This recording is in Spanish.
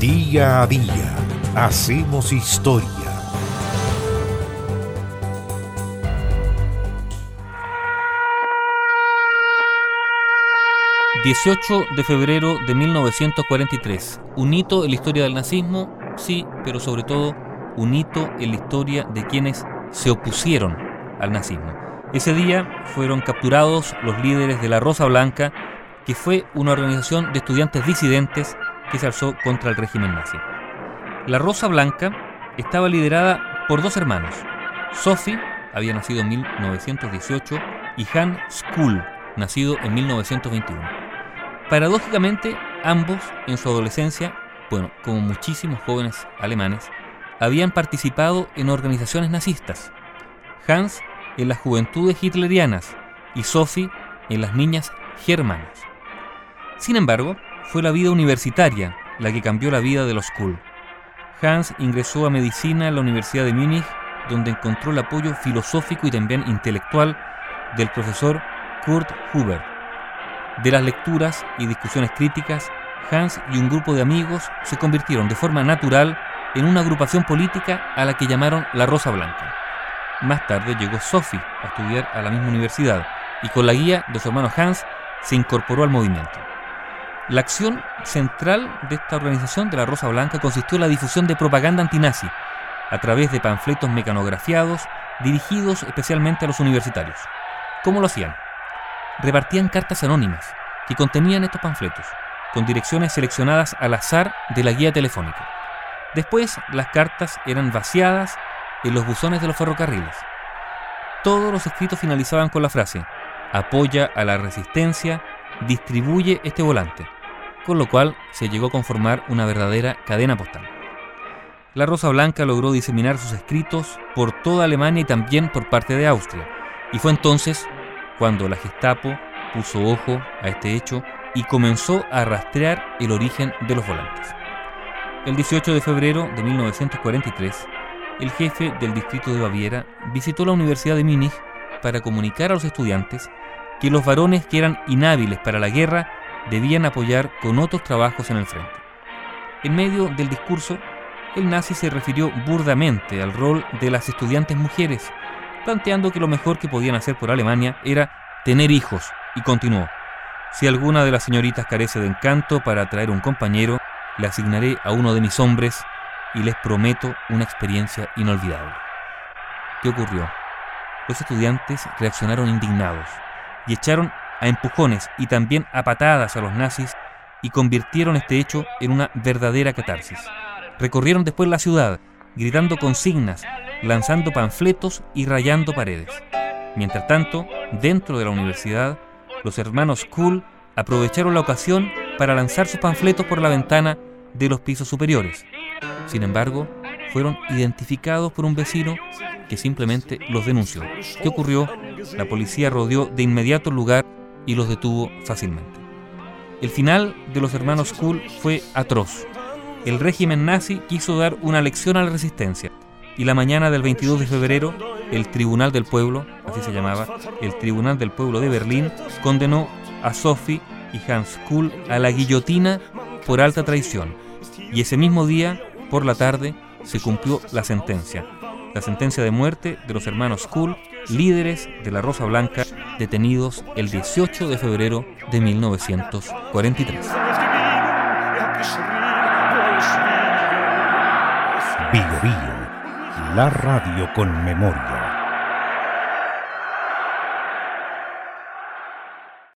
Día a día hacemos historia. ...18 de febrero de 1943... ...un hito en la historia del nazismo... ...sí, pero sobre todo... ...un hito en la historia de quienes se opusieron al nazismo. Ese día fueron capturados los líderes de la Rosa Blanca, que fue una organización de estudiantes disidentes que se alzó contra el régimen nazi. La Rosa Blanca estaba liderada por dos hermanos. Sophie había nacido en 1918 y Han Skull, nacido en 1921. Paradójicamente, ambos en su adolescencia, bueno, como muchísimos jóvenes alemanes, habían participado en organizaciones nazistas. Hans en las juventudes hitlerianas y Sophie en las niñas germanas. Sin embargo, fue la vida universitaria la que cambió la vida de los Kuhl. Hans ingresó a medicina en la Universidad de Múnich, donde encontró el apoyo filosófico y también intelectual del profesor Kurt Huber. De las lecturas y discusiones críticas, Hans y un grupo de amigos se convirtieron de forma natural en una agrupación política a la que llamaron la Rosa Blanca. Más tarde llegó Sophie a estudiar a la misma universidad y con la guía de su hermano Hans se incorporó al movimiento. La acción central de esta organización de la Rosa Blanca consistió en la difusión de propaganda antinazi a través de panfletos mecanografiados dirigidos especialmente a los universitarios. ¿Cómo lo hacían? Repartían cartas anónimas que contenían estos panfletos, con direcciones seleccionadas al azar de la guía telefónica. Después, las cartas eran vaciadas en los buzones de los ferrocarriles. Todos los escritos finalizaban con la frase, apoya a la resistencia, distribuye este volante con lo cual se llegó a conformar una verdadera cadena postal. La Rosa Blanca logró diseminar sus escritos por toda Alemania y también por parte de Austria, y fue entonces cuando la Gestapo puso ojo a este hecho y comenzó a rastrear el origen de los volantes. El 18 de febrero de 1943, el jefe del distrito de Baviera visitó la Universidad de Múnich para comunicar a los estudiantes que los varones que eran inhábiles para la guerra debían apoyar con otros trabajos en el frente. En medio del discurso, el nazi se refirió burdamente al rol de las estudiantes mujeres, planteando que lo mejor que podían hacer por Alemania era tener hijos, y continuó, si alguna de las señoritas carece de encanto para atraer un compañero, le asignaré a uno de mis hombres y les prometo una experiencia inolvidable. ¿Qué ocurrió? Los estudiantes reaccionaron indignados y echaron a empujones y también a patadas a los nazis y convirtieron este hecho en una verdadera catarsis. Recorrieron después la ciudad, gritando consignas, lanzando panfletos y rayando paredes. Mientras tanto, dentro de la universidad, los hermanos Kuhl aprovecharon la ocasión para lanzar sus panfletos por la ventana de los pisos superiores. Sin embargo, fueron identificados por un vecino que simplemente los denunció. ¿Qué ocurrió? La policía rodeó de inmediato el lugar y los detuvo fácilmente. El final de los hermanos Kuhl fue atroz. El régimen nazi quiso dar una lección a la resistencia y la mañana del 22 de febrero el Tribunal del Pueblo, así se llamaba, el Tribunal del Pueblo de Berlín, condenó a Sophie y Hans Kuhl a la guillotina por alta traición. Y ese mismo día, por la tarde, se cumplió la sentencia, la sentencia de muerte de los hermanos Kuhl, líderes de la Rosa Blanca, detenidos el 18 de febrero de 1943. Bio, Bio, la radio con memoria.